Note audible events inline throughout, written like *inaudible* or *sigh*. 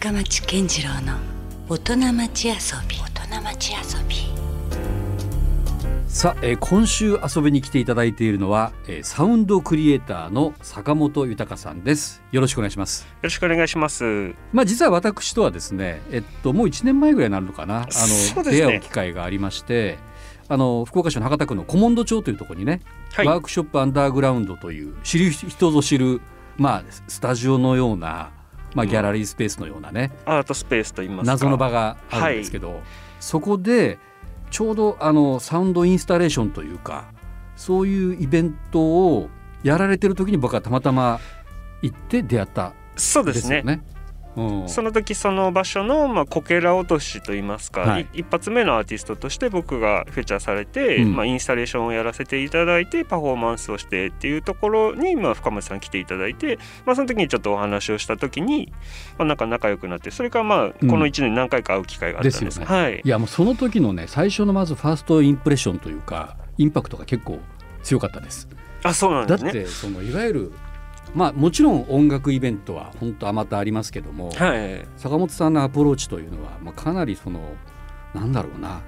深町健次郎の大人町遊び。大人町遊び。さあ、えー今週遊びに来ていただいているのは、えーサウンドクリエイターの坂本豊さんです。よろしくお願いします。よろしくお願いします。まあ実は私とはですねえっともう1年前ぐらいになるのかな。あの、ね。出会う機会がありましてあの福岡市の博多区の古門戸町というところにね、はい。ワークショップアンダーグラウンドという知る人ぞ知るまあスタジオのようなまあギャラリースペースのようなね、アートスペースと言いますか。謎の場があるんですけど、そこでちょうどあのサウンドインスタレーションというかそういうイベントをやられてる時に僕はたまたま行って出会ったそうんですね。うんその時その場所のまあこけら落としと言いますか、はいい一発目のアーティストとして僕がフェチャーされて、うんまあインスタレーションをやらせていただいてパフォーマンスをしてっていうところにまあ深町さん来ていただいて、まあその時にちょっとお話をした時にまあなんか仲良くなってそれからまあこの1年何回か会う機会があったんです。ねはいい。やもうその時のね最初のまずファーストインプレッションというかインパクトが結構強かったです。あそうなんだっですね。てそのいわゆるまあもちろん音楽イベントは本当あまたありますけども、はい。坂本さんのアプローチというのは、まあ、かなりそのなんだろうな、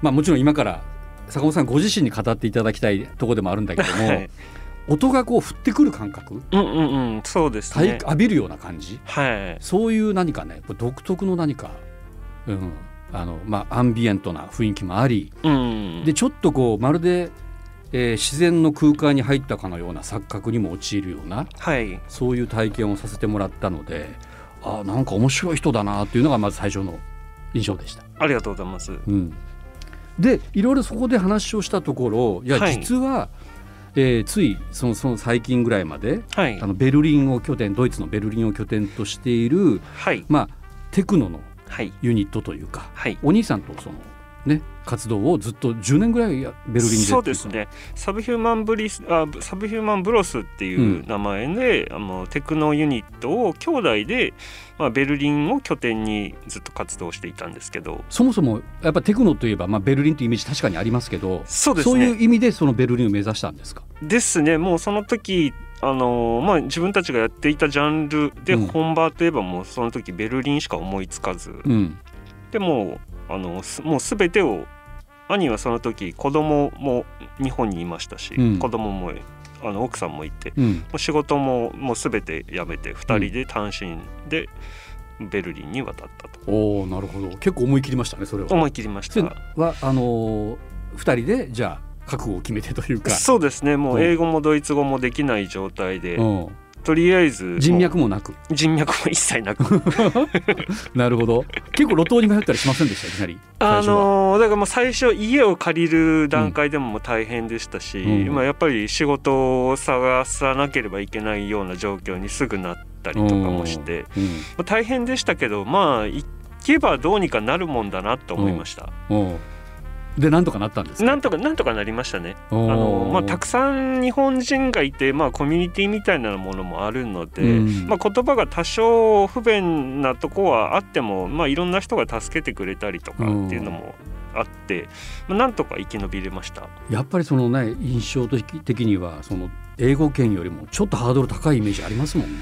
まあ、もちろん今から坂本さんご自身に語っていただきたいところでもあるんだけども、はい。音がこう降ってくる感覚？うんうんうんそうです体ね。浴びるような感じ？はい。そういう何かね独特の何か、うんあのまあ、アンビエントな雰囲気もありうん。でちょっとこうまるで、えー自然の空間に入ったかのような錯覚にも陥るようなはい。そういう体験をさせてもらったのであなんか面白い人だなっていうのがまず最初の印象でした。ありがとうございます。うん、でいろいろそこで話をしたところいやはい実は、えーついそのその最近ぐらいまではいあ。のベルリンを拠点ドイツのベルリンを拠点としている、はい。まあ、テクノのはい。ユニットというかはい。お兄さんとその、ね、活動をずっと10年ぐらいやベルリンでそうですね。サブヒューマンブリスあサブヒューマンブロスっていう名前で、あのテクノユニットを兄弟で、まあ、ベルリンを拠点にずっと活動していたんですけど。そもそもやっぱテクノといえば、まあ、ベルリンというイメージ確かにありますけどそうですそういねう意味でそのベルリンを目指したんですか？ですね。もうその時あのまあ、自分たちがやっていたジャンルでうん。本場といえばもうその時ベルリンしか思いつかず、うん。でもうあのすもう全てを兄はその時子供も日本にいましたし、うん。子供もあの奥さんもいてうん。もう仕事ももう全て辞めて2人で単身でベルリンに渡ったと、おおなるほど。結構思い切りましたねそれは。思い切りました。はあのー、2人でじゃあ覚悟を決めてというか、そうですね。もううん。英語もドイツ語もできない状態で、うん、とりあえず人脈ももなく。う人脈も一切なく。*laughs* なるほど。結構路頭に迷ったりしませんでした？いきなり。最あのーだからもう最初家を借りる段階でも大変でしたし、うん。まあ、やっぱり仕事を探さなければいけないような状況にすぐなったりとかもして、うん。まあ大変でしたけどまあ行けばどうにかなるもんだなと思いました。うんでなんとかなったんですか？なんとかなんとかなりましたね。ああのまあ、たくさん日本人がいて、まあ、コミュニティみたいなものもあるので、うんまあ、言葉が多少不便なとこはあっても、まあ、いろんな人が助けてくれたりとかっていうのもあって、まあ、なんとか生き延びれました。やっぱりそのね印象的にはその英語圏よりもちょっとハードル高いイメージありますもんね。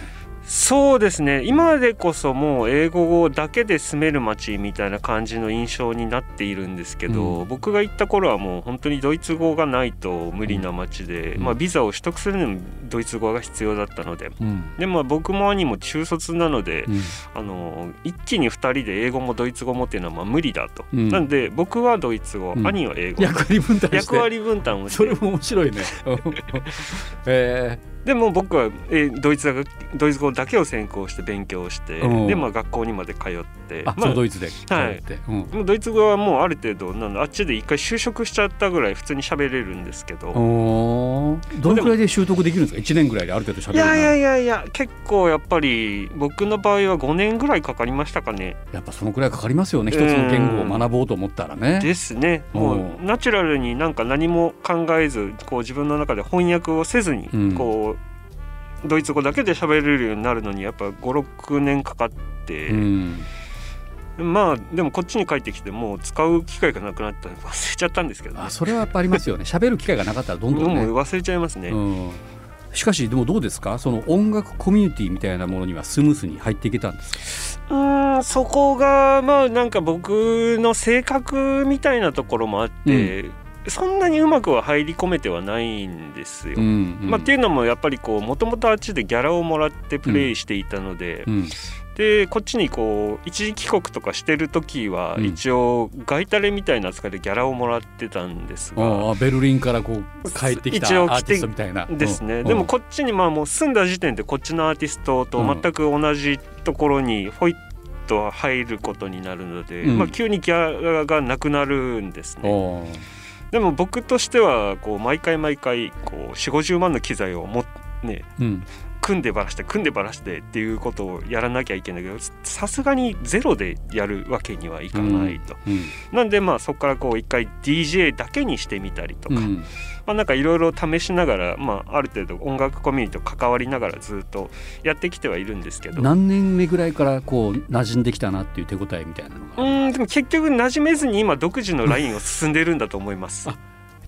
そうですね。今でこそもう英語だけで住める街みたいな感じの印象になっているんですけど、うん。僕が行った頃はもう本当にドイツ語がないと無理な街で、うん。まあ、ビザを取得するのにもドイツ語が必要だったのでうん。でまあ僕も兄も中卒なので、うん。あの一気に2人で英語もドイツ語もっていうのはまあ無理だと、うん。なんで僕はドイツ語、うん。兄は英語。役割分担して。役割分担をしそれても面白いね。*laughs* えでも僕は、えードイツ語ドイツ語だけを専攻して勉強して、うん。でまあ学校にまで通ってまあドイツで通って、うん。もうドイツ語はもうある程度なんだあっちで一回就職しちゃったぐらい普通に喋れるんですけど、どのくらいで習得できるんですか？1年ぐらいである程度喋いるなやいやいやいや結構やっぱり僕の場合は5年ぐらいかかりましたかね。やっぱそのくらいかかりますよね。一つの言語を学ぼうと思ったらね。ですね。もうナチュラルになんか何も考えずこう自分の中で翻訳をせずにうん。こう、ドイツ語だけで喋れるようになるのにやっぱ56年かかって、うん。まあでもこっちに帰ってきてもう使う機会がなくなったので忘れちゃったんですけど、ね。あ、それはやっぱありますよね。喋る機会がなかったらどんどんね。忘れちゃいますね、うん。しかしでもどうですか？その音楽コミュニティみたいなものにはスムースに入っていけたんですか？うんそこがまあなんか僕の性格みたいなところもあって、そんなにうまくは入り込めてはないんですよ。うんうん。まあ、っていうのもやっぱりこうもともとあっちでギャラをもらってプレイしていたので、うん。でこっちにこう一時帰国とかしてる時はうん。一応ガイタレみたいな扱いでギャラをもらってたんですが、ベルリンからこう帰ってきたアーティストみたいな。ですね、うんでもこっちにまあもう住んだ時点でこっちのアーティストと全く同じところにホイッと入ることになるので、うん。まあ、急にギャラがなくなるんですね。でも僕としてはこう毎回毎回こう4 5 0万の機材をも、ね、うん。組んでばらして組んでばらしてっていうことをやらなきゃいけないけどさすがにゼロでやるわけにはいかないと。うん。なんでまあそこからこう一回 DJ だけにしてみたりとか、うんまあ、なんかいろいろ試しながら、まあ、ある程度音楽コミュニティと関わりながらずっとやってきてはいるんですけど。何年目ぐらいからこう馴染んできたなっていう手応えみたいなのうがーんでも結局馴染めずに今独自のラインを進んでるんだと思います。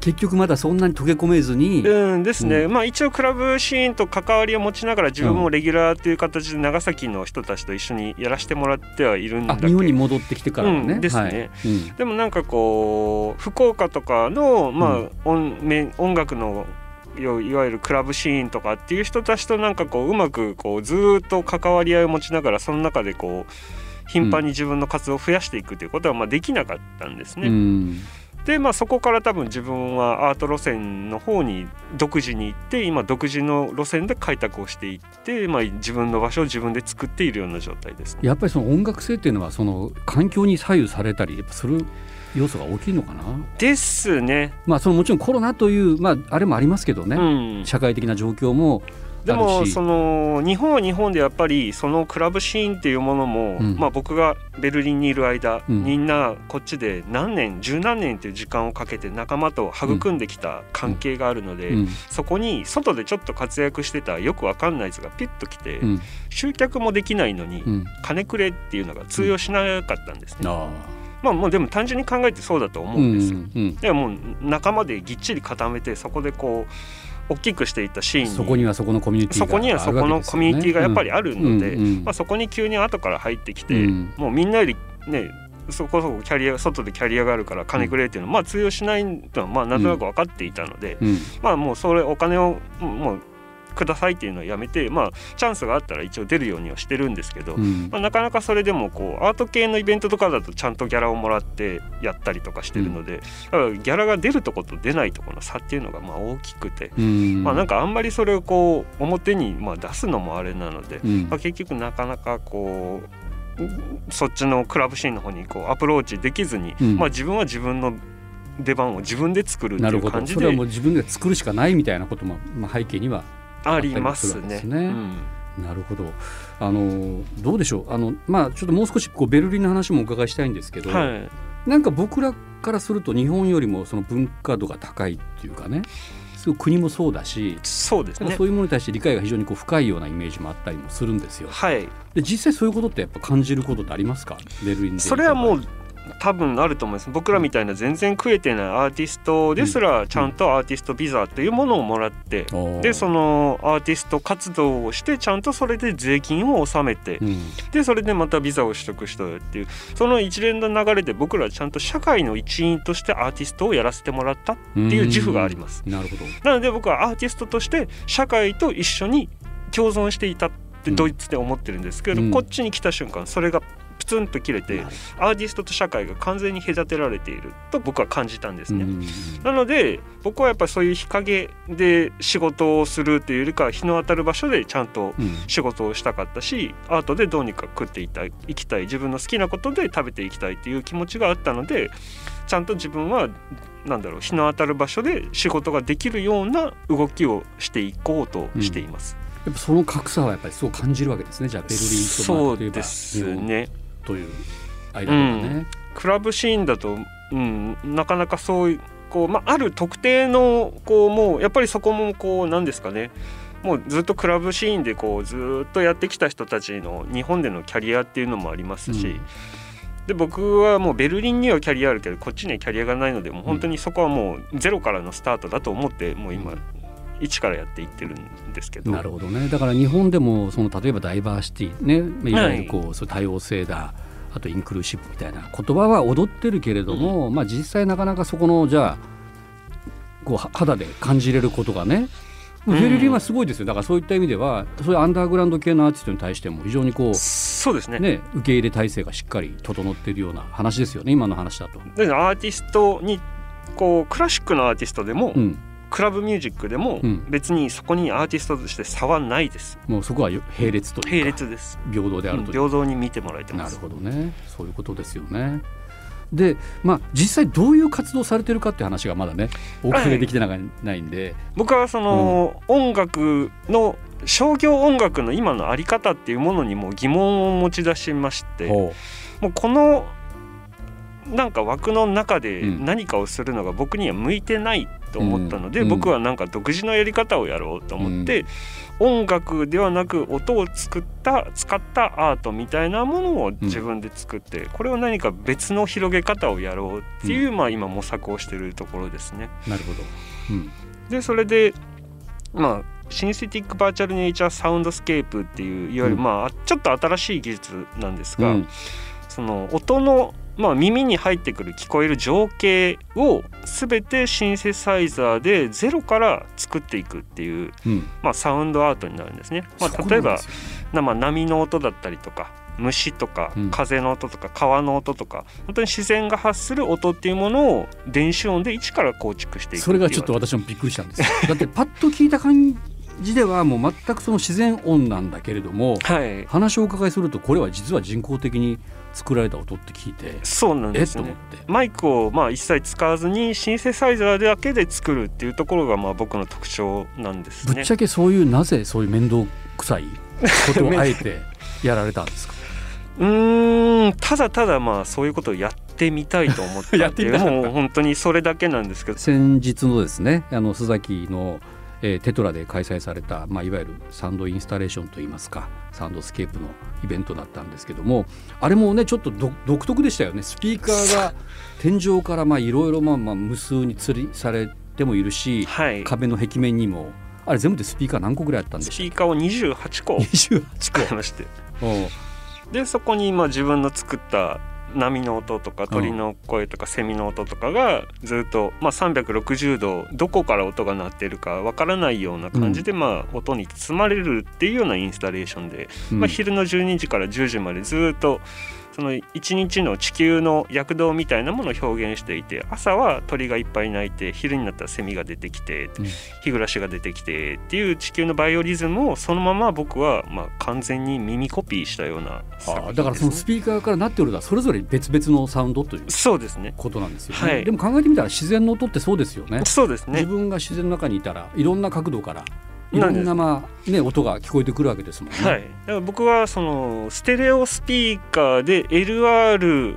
あ結局まだそんなに溶け込めずに、うんですね、うまあ一応クラブシーンと関わりを持ちながら自分もレギュラーという形で長崎の人たちと一緒にやらせてもらってはいるんだけど。あ日本に戻ってきてからはね、うんですね。はい。うん。でもなんかこう福岡とかの、まあうん。音め音楽のよいわゆるクラブシーンとかっていう人たちとなんかこううまくこうずーっと関わり合いを持ちながらその中でこう頻繁に自分の活動を増やしていくということはまあできなかったんですね。うんでまあそこから多分自分はアート路線の方に独自に行って今独自の路線で開拓をしていって、まあ、自分の場所を自分で作っているような状態ですね。やっぱりその音楽性っていうのはその環境に左右されたりやっぱする要素が大きいのかな？ですね。まあそのもちろんコロナというまああれもありますけどね、うん、社会的な状況もでもその日本は日本でやっぱりそのクラブシーンっていうものも、うん。まあ、僕がベルリンにいる間、うん。みんなこっちで何年十何年っていう時間をかけて仲間と育んできた関係があるので、うん。そこに外でちょっと活躍してたよくわかんないやつがピュッと来て、うん。集客もできないのに、うん。金くれっていうのが通用しなかったんですね。あまあもうでも単純に考えてそうだとあ思うんですよ。うん。でももう仲間でぎっちり固めてそこでこう大きくしていったシーンにそこにはそこのコミュニティがそこにはそこのコミュニティがやっぱりあるので、まあ、そこに急に後から入ってきて、うんもうみんなよりねそこそこキャリア外でキャリアがあるから金くれっていうのは、まあ通用しないのはまあなんとなく分かっていたので、うん。まあもうそれお金をうんもうくださいっていうのはやめてまあチャンスがあったら一応出るようにはしてるんですけど、うん。まあ、なかなかそれでもこうアート系のイベントとかだとちゃんとギャラをもらってやったりとかしてるので、だからギャラが出るとこと出ないところの差っていうのがまあ大きくて、うん。まあなんかあんまりそれをこう表にまあ出すのもあれなので、うん。まあ、結局なかなかこううんそっちのクラブシーンの方にこうアプローチできずに、うん。まあ自分は自分の出番を自分で作るってないるほど。う感じそれはもうで自分で作るしかないみたいなことも、まあ、背景にはありますね。すね。うん。なるほど。あのどうでしょう。あの、まあ、ちょっともう少しこうベルリンの話もお伺いしたいんですけど、はい。なんか僕らからすると日本よりもその文化度が高いっていうかねすごい国もそうだしそうですね。そういうものに対して理解が非常にこう深いようなイメージもあったりもするんですよ。はい。で実際そういうことってやっぱ感じることってありますか？ベルリンで。それはもう多分あると思います。僕らみたいな全然食えてないアーティストですらちゃんとアーティストビザというものをもらってでその、のアーティスト活動をしてちゃんとそれで税金を納めてうん。でそれでまたビザを取得したっていうその一連の流れで僕らはちゃんと社会の一員としてアーティストをやらせてもらったっていう自負があります。なるほど。なので僕はアーティストとして社会と一緒に共存していたってドイツで思ってるんですけど、うん。こっちに来た瞬間それがプツンと切れてアーティストと社会が完全に隔てられていると僕は感じたんですね。うんなので僕はやっぱりそういう日陰で仕事をするというよりかは日の当たる場所でちゃんとうん。仕事をしたかったしアートでどうにか食っていたい生きたい自分の好きなことで食べていきたいっていう気持ちがあったのでちゃんと自分はなんだろう日の当たる場所で仕事ができるような動きをしていこうとしています。やっぱその格差はやっぱりそう感じるわけですね。じゃあベルリンとそうですねという間ではね。クラブシーンだと、うん、なかなかそういうこう、まあ、る特定のこうもうやっぱりそこもこうなんですかね。もうずっとクラブシーンでこうずっとやってきた人たちの日本でのキャリアっていうのもありますし、うんで僕はもうベルリンにはキャリアあるけどこっちにはキャリアがないのでもう本当にそこはもうゼロからのスタートだと思ってもう今一からやっていってるんですけど。なるほどね。だから日本でもその例えばダイバーシティねい。わゆるこう、はい、そう多様性だあとインクルーシブみたいな言葉は踊ってるけれども、うん、まあ実際なかなかそこのじゃあこう肌で感じれることがねフェルリンはすごいですよ。だからそういった意味ではそういうアンダーグラウンド系のアーティストに対しても非常にこうそうですね。ね受け入れ体制がしっかり整っているような話ですよね。今の話だと。アーティストにこうクラシックのアーティストでも、うん、クラブミュージックでも別にそこにアーティストとして差はないです。もうそこは並列というか。並列です。平等であると平等に見てもらえてます。なるほどね。そういうことですよね。でまあ実際どういう活動されてるかっていう話がまだねお伺いできてないんで、僕はその、うん、音楽の商業音楽の今の在り方っていうものにも疑問を持ち出しまして。もうこのなんか枠の中で何かをするのが僕には向いてないと思ったので、うん、僕はなんか独自のやり方をやろうと思って、うん、音楽ではなく音を作った使ったアートみたいなものを自分で作って、これを何か別の広げ方をやろうっていう、まあ今模索をしてるところですね。なるほど、でそれでまあ Synthetic Virtual Nature Soundscape っていういわゆるまあちょっと新しい技術なんですが、その音のまあ、耳に入ってくる聞こえる情景を全てシンセサイザーでゼロから作っていくっていう、うん、まあ、サウンドアートになるんですね。まあ、例えば、ね、まあ、波の音だったりとか虫とか風の音とか川の音とか、うん、本当に自然が発する音っていうものを電子音で一から構築していくそれがちょっと私もびっくりしたんです。*laughs* だってパッと聞いた感じではもう全くその自然音なんだけれども、はい、話をお伺いするとこれは実は人工的に作られた音って聞いてそうなんですね。マイクをまあ一切使わずにシンセサイザーだけで作るっていうところがまあ僕の特徴なんですね。ぶっちゃけそういうなぜそういう面倒くさいことを *laughs* あえてやられたんですか？うんただただまあそういうことをやってみたいと思って *laughs* っていうもう本当にそれだけなんですけど。先日のですねあの須崎のえー、テトラで開催された、まあ、いわゆるサウンドインスタレーションといいますかサウンドスケープのイベントだったんですけどもあれもねちょっと独特でしたよね。スピーカーが天井からいろいろ無数に吊りされてもいるし、はい、壁の壁面にもあれ全部でスピーカー何個ぐらいあったんですスピーカーを28個。28個。まして。でそこに今自分の作った波の音とか鳥の声とかセミの音とかがずっと、まあ、360度どこから音が鳴ってるかわからないような感じで、まあ、音に包まれるっていうようなインスタレーションで、まあ、昼の12時から10時までずっとその一日の地球の躍動みたいなものを表現していて朝は鳥がいっぱい鳴いて昼になったらセミが出てきて、うん、日暮らしが出てきてっていう地球のバイオリズムをそのまま僕はまあ完全に耳コピーしたような、ね、だからそのスピーカーからなっておるのはそれぞれ別々のサウンドという。そうですね。ことなんですよね、はい、でも考えてみたら自然の音ってそうですよね。そうですね。自分が自然の中にいたらいろんな角度からいろんなまあね音が聞こえてくるわけですもんね。はい。だから僕はそのステレオスピーカーで LR、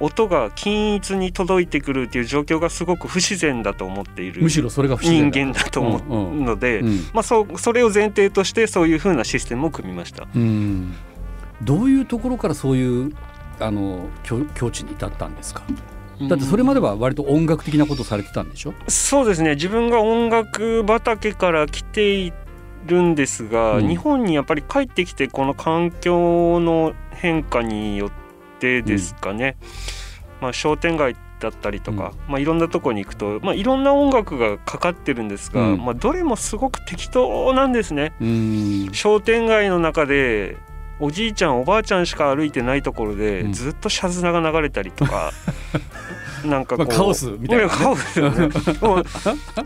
音が均一に届いてくるっていう状況がすごく不自然だと思っているむしろそれが人間だと思うので、まあそそれを前提としてそういうふうなシステムを組みました。うん。どういうところからそういうあの境境地に至ったんですか？だってそれまでは割と音楽的なことされてたんでしょ？そうですね。自分が音楽畑から来ているんですが、うん、日本にやっぱり帰ってきてこの環境の変化によってですかね、うん、まあ、商店街だったりとか、うん、まあ、いろんなとこに行くと、まあ、いろんな音楽がかかってるんですが、まあ、どれもすごく適当なんですね。商店街の中でおじいちゃんおばあちゃんしか歩いてないところで、ずっとシャズナが流れたりとか。*laughs* なんかこう、まあ、カオスみたいな、ね、カオスよね。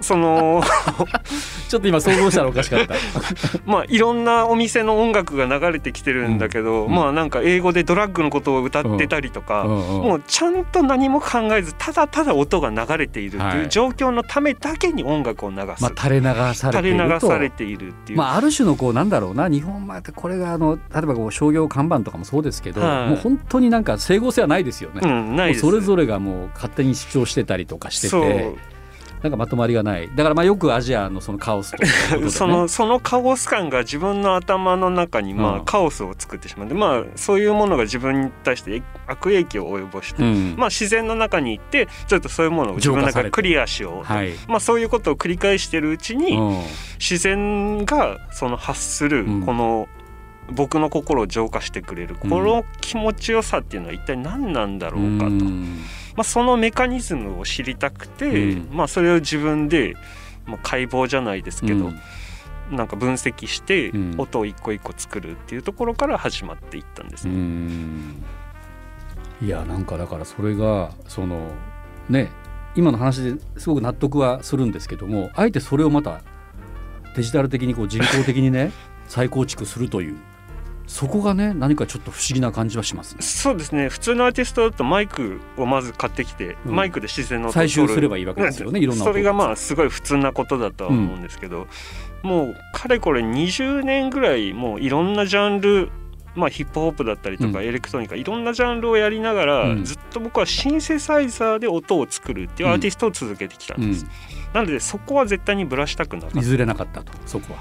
その *laughs* ちょっと今想像したらおかしかった。*laughs* まあいろんなお店の音楽が流れてきてるんだけど、うん、まあなんか英語でドラッグのことを歌ってたりとか、うん、もうちゃんと何も考えずただただ音が流れているっていう状況のためだけに音楽を流す、まあ、垂れ流されている垂れ流されているっていう、まあ、ある種のこうなんだろうな日本まこれがあの例えばこう商業看板とかもそうですけど、はい、もう本当になんか整合性はないですよね、うん、ないそれぞれがもう勝手に主張してたりとかしててなんかまとまりがない。だからまあよくアジアのそのカオスとね、そのそのカオス感が自分の頭の中にまあ、うん。カオスを作ってしまってまあそういうものが自分に対して悪影響を及ぼして、うん。まあ自然の中に行ってちょっとそういうものを自分の中でクリアしようと、はい、まあそういうことを繰り返してるうちに、うん。自然がその発するうん。この僕の心を浄化してくれる、うん。この気持ちよさっていうのは一体何なんだろうかと、うんまあ、そのメカニズムを知りたくて、うん。まあ、それを自分で、まあ、解剖じゃないですけど、うん。なんか分析してうん。音を一個一個作るっていうところから始まっていったんですうね。ん。いやなんかだからそれがそのね今の話ですごく納得はするんですけどもあえてそれをまたデジタル的にこう人工的にね *laughs* 再構築するというそこがね何かちょっと不思議な感じはしますね。そうですね。普通のアーティストだとマイクをまず買ってきて、うん。マイクで自然の音をすればいいわけですよね。いろんな音それがまあすごい普通なことだとは思うんですけど、もうかれこれ20年ぐらいもういろんなジャンルまあ、ヒップホップだったりとかうん。エレクトロニカ、いろんなジャンルをやりながら、うん。ずっと僕はシンセサイザーで音を作るっていうアーティストを続けてきたんうん。です、なのでそこは絶対にぶらしたくなかった。譲れなかったとそこは。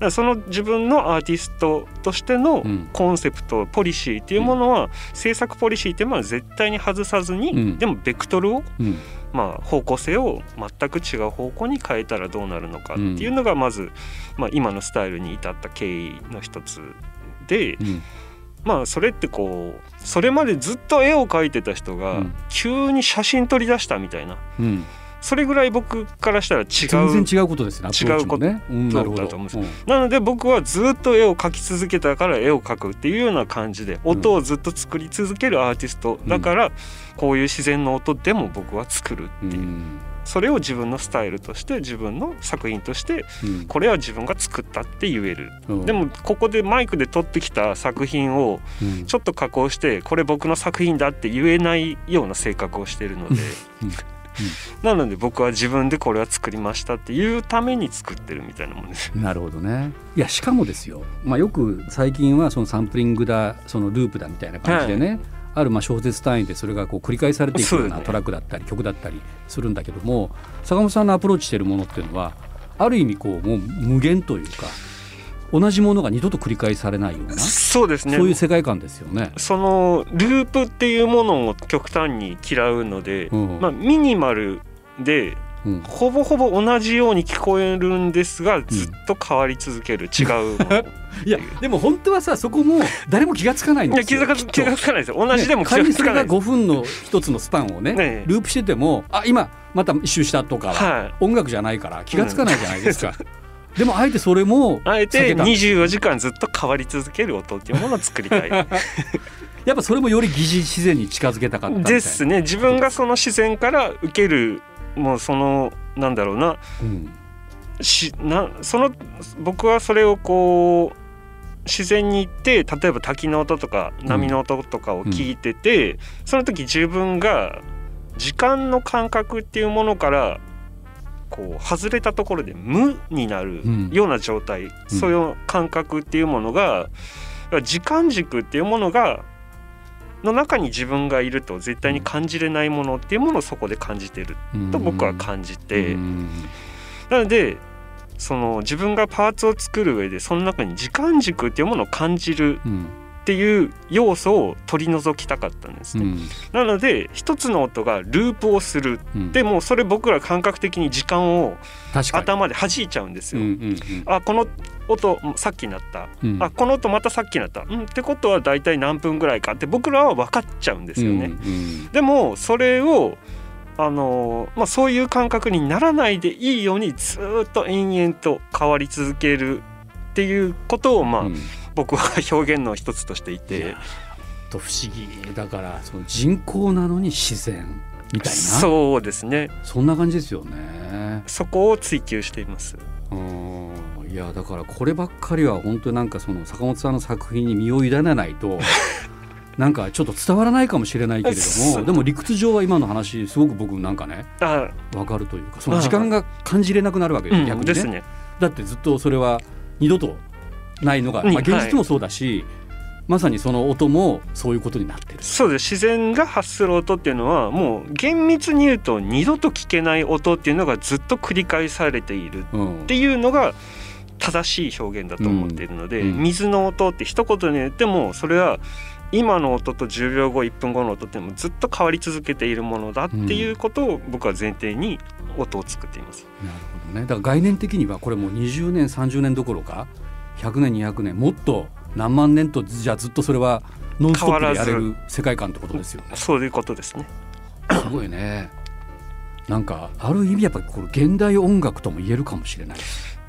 らその自分のアーティストとしてのうん。コンセプトポリシーっていうものは、制作ポリシーっていうものは絶対に外さずに、うん。でもベクトルをうん。まあ、方向性を全く違う方向に変えたらどうなるのかっていうのがまず、まあ、今のスタイルに至った経緯の一つで、うん。まあそれってこうそれまでずっと絵を描いてた人がうん。急に写真撮り出したみたいな。うんそれぐらい僕からしたら違う全然違うことですね。アプローチもね。うんなるほど。だと思うんうん。なので僕はずっと絵を描き続けたから絵を描くっていうような感じで音をずっと作り続けるアーティストだからこういう自然の音でも僕は作るっていう。う。ん。それを自分のスタイルとして自分の作品としてうん。これは自分が作ったって言える。うん。でもここでマイクで撮ってきた作品をうん。ちょっと加工してこれ僕の作品だって言えないような性格をしているのでうんなので僕は自分でこれは作りましたっていうために作ってるみたいなもんです。なるほどね。いやしかもですよ、まあ、よく最近はそのサンプリングだそのループだみたいな感じでね、あるまあ小節単位でそれがこう繰り返されていくようなトラックだったり曲だったりするんだけども坂本さんのアプローチしてるものっていうのはある意味こうもう無限というか同じものが二度と繰り返されないような、そうですね。そういう世界観ですよね。そのループっていうものを極端に嫌うので、うん。まあ、ミニマルでうん。ほぼほぼ同じように聞こえるんですがずっと変わり続ける、違うもの *laughs* いやでも本当はさそこも誰も気がつかないんですよ。気づかきっと。気がつかないですよ。同じでも気が仮にそれがつかないです、5分の一つのスパンをねねえ。ループしててもあ今また一周したとかははい。音楽じゃないから気がつかないじゃないですか、でもあえてそれもあえて避けた。24時間ずっと変わり続ける音っていうものを作りたい。*laughs* やっぱそれもより疑似自然に近づけたかったですね。自分がその自然から受けるもうそのなんだろうな。うん。しなその僕はそれをこう自然に行って例えば滝の音とか波の音とかを聞いてて、その時自分が時間の感覚っていうものからこう外れたところで無になるうん。ような状態、そういう感覚っていうものが時間軸っていうものがの中に自分がいると絶対に感じれないものっていうものをそこで感じてると僕は感じて。うん。なのでその自分がパーツを作る上でその中に時間軸っていうものを感じるうんっていう要素を取り除きたかったんですね。うん。なので一つの音がループをする。うん。でもそれ僕ら感覚的に時間を頭で弾いちゃうんですよ。うんうんあこの音さっきなった、うん。あこの音またさっきなった、うん、ってことは大体何分ぐらいかって僕らは分かっちゃうんですよね。うんうん。でもそれをあのまあ、そういう感覚にならないでいいようにずっと延々と変わり続けるっていうことを、まあうん僕は表現の一つとしていいてやと不思議だからその人工なのに自然みたいな？そそうですねんな感じですよね。そこを追求しています。うんいやだからこればっかりは本当になんかその坂本さんの作品に身を委ねないと *laughs* なんかちょっと伝わらないかもしれないけれどもでも理屈上は今の話すごく僕なんかねあ分かるというかその時間が感じれなくなるわけです、うん逆にねですね。だってずっとそれは二度とないのが、うん。まあ、現実もそうだし、まさにその音もそういうことになってる。そうです。自然が発する音っていうのはもう厳密に言うと二度と聞けない音っていうのがずっと繰り返されているっていうのが正しい表現だと思っているので、うん。うん、水の音って一言で言ってもそれは今の音と10秒後1分後の音ってもずっと変わり続けているものだっていうことを僕は前提に音を作っています。なるほどね、だから概念的にはこれもう20年30年どころか100年200年もっと何万年とじゃあずっとそれはノンストップでやれる世界観ってことですよね。そういうことですね。すごいね。なんかある意味やっぱりこれ現代音楽とも言えるかもしれない。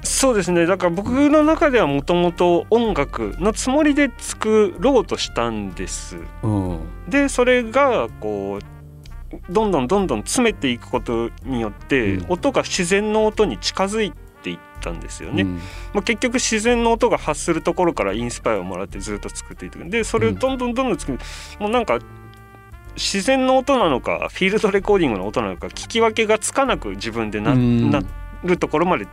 そうですねだから僕の中ではもともと音楽のつもりで作ろうとしたんです。うん、でそれがこうどんどんどんどん詰めていくことによって、うん、音が自然の音に近づいていったんですよね。うん、まあ、結局自然の音が発するところからインスパイアをもらってずっと作っていく。でそれをどんどんどんどん作る、もうなんか自然の音なのかフィールドレコーディングの音なのか聞き分けがつかなく自分でな,、なるところまで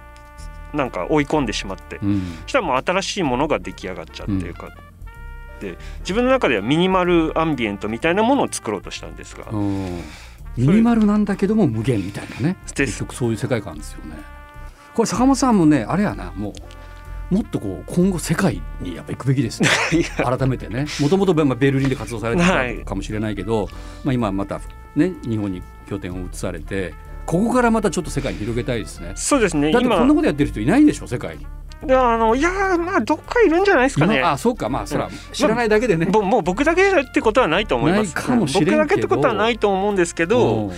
なんか追い込んでしまって、うん、そしたらもう新しいものが出来上がっちゃっていうか、うん、で自分の中ではミニマルアンビエントみたいなものを作ろうとしたんですが。ミニマルなんだけども無限みたいなね。結局そういう世界観ですよね。これ坂本さんもねあれやなもうもっとこう今後世界にやっぱ行くべきですね *laughs* 改めてねもともとベルリンで活動されてたかもしれないけど、はい、まあ、今またね日本に拠点を移されてここからまたちょっと世界に広げたいですね。そうですね。だってこんなことやってる人いないでしょ世界に。いやあのいやまあどっかいるんじゃないですかね。あそうかまあそら、知らないだけでね。まもう僕だけってことはないと思います。僕だけってことはないと思うんですけど、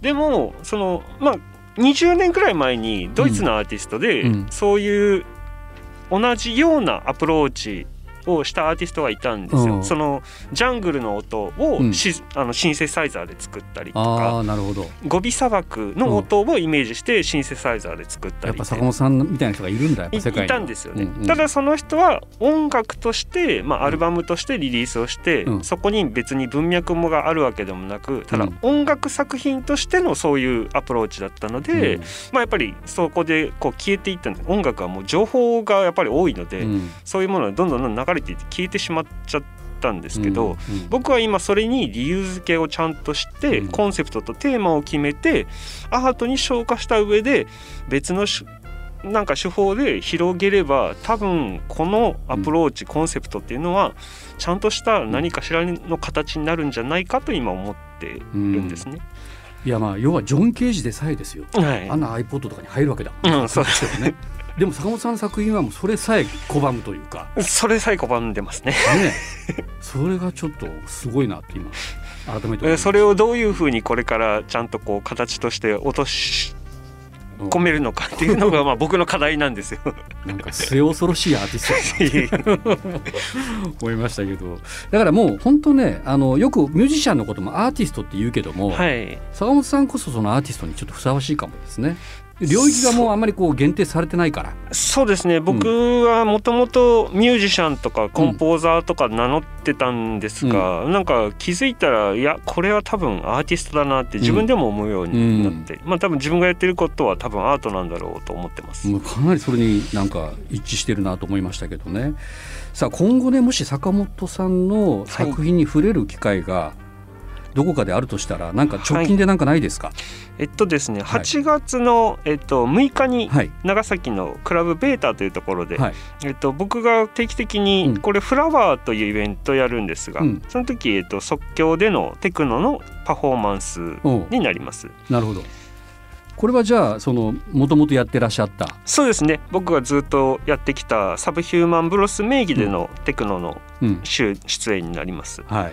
でもそのまあ20年くらい前にドイツのアーティストで、うん、そういう同じようなアプローチをしたアーティストがいたんですよ、うん、そのジャングルの音を、うん、あのシンセサイザーで作ったりとか。なるほど。ゴビ砂漠の音をイメージしてシンセサイザーで作ったり、やっぱ坂本さんみたいな人がいるんだや世界いたんですよね、うんうん、ただその人は音楽として、まあ、アルバムとしてリリースをして、うん、そこに別に文脈もがあるわけでもなくただ音楽作品としてのそういうアプローチだったので、まあ、やっぱりそこでこう消えていったんで音楽はもう情報がやっぱり多いので、そういうものがどんどんどんどん流れていって消えてしまっちゃったんですけど、うんうん、僕は今それに理由付けをちゃんとして、コンセプトとテーマを決めてアートに昇華した上で別のなんか手法で広げれば多分このアプローチ、コンセプトっていうのはちゃんとした何かしらの形になるんじゃないかと今思ってるんですね。いやまあ要はジョン・ケージでさえですよ、はい、あんな iPod とかに入るわけだ、うん、そうですよね *laughs* でも坂本さんの作品はもうそれさえ拒むというか。それさえ拒んでますね。ね。*laughs* それがちょっとすごいなって今改めてそれをどういうふうにこれからちゃんとこう形として落とし込めるのかっていうのが *laughs* まあ僕の課題なんですよ。なんか末恐ろしいアーティストだな思いましたけど。だからもう本当ねあのよくミュージシャンのこともアーティストって言うけども、はい、坂本さんこそそのアーティストにちょっとふさわしいかもですね。領域がもうあんまりこう限定されてないから。そうですね。僕はもともとミュージシャンとかコンポーザーとか名乗ってたんですが、うん、なんか気づいたらいやこれは多分アーティストだなって自分でも思うようになって、うん、まあ多分自分がやってることは多分アートなんだろうと思ってます。かなりそれになんか一致してるなと思いましたけどね。さあ今後ねもし坂本さんの作品に触れる機会が、はいどこかであるとしたらなんか直近でなんかないですか、はい、えっとですね8月の、えっと、6日に長崎のクラブベータというところで、はい、えっと、僕が定期的にこれフラワーというイベントやるんですが、うん、その時、えっと、即興でのテクノのパフォーマンスになります。なるほど。これはじゃあそのもともとやってらっしゃった？そうですね。僕がずっとやってきたサブヒューマンブロス名義でのテクノの出演になります、うん、はい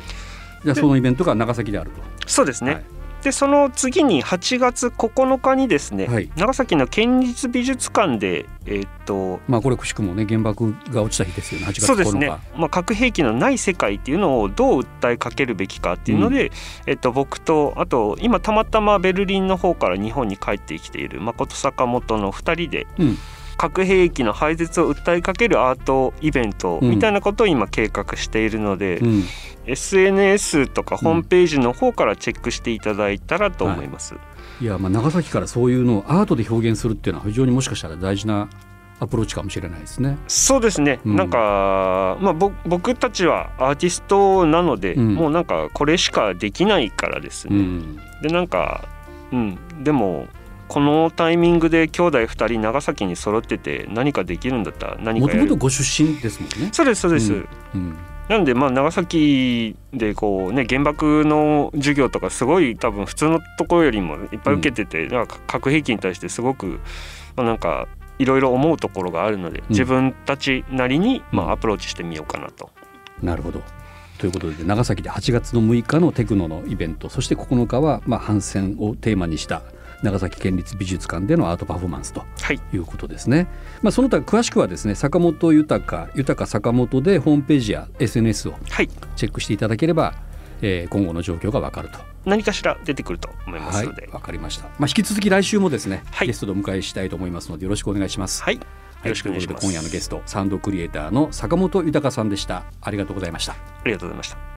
じゃそのイベントが長崎であると。そうですね、はい、でその次に8月9日にですね、はい、長崎の県立美術館でえー、っとまあこれくしくもね原爆が落ちた日ですよね8月9日。そうですね、まあ、核兵器のない世界っていうのをどう訴えかけるべきかっていうので、うん、えっと、僕とあと今たまたまベルリンの方から日本に帰ってきている誠坂本の2人で、うん核兵器の廃絶を訴えかけるアートイベントみたいなことを今計画しているので、うん、SNS とかホームページの方からチェックしていただいたらと思います。はい、いやまあ長崎からそういうのをアートで表現するっていうのは非常にもしかしたら大事なアプローチかもしれないですね。そうですね、うん。なんか、まあ、ぼ僕たちはアーティストなので、うん。もうなんかこれしかできないからですね、うん。でなんかうん。でもこのタイミングで兄弟2人長崎に揃ってて何かできるんだったら何もかやる。ともとご出身ですもんね。そうですそうです、うん。うん。なんでまあ長崎でこうね原爆の授業とかすごい多分普通のところよりもいっぱい受けてて、なんか核兵器に対してすごく、まあ、なんかいろいろ思うところがあるので、自分たちなりにまうん。あアプローチしてみようかなと。なるほど。ということで長崎で8月の6日のテクノのイベントそして9日はまあ反戦をテーマにした長崎県立美術館でのアートパフォーマンスとはいいうことですね。まあ、その他詳しくはですね坂本豊豊坂本でホームページや SNS をはいチェックしていただければ、えー今後の状況がわかると。何かしら出てくると思いますはいので、わかりました。まあ、引き続き来週もですね、はいゲストでお迎えしたいと思いますのでよろしくお願いします。はい、よはいろしくお願いします。今夜のゲストサウンドクリエイターの坂本豊さんでした。ありがとうございました。ありがとうございました。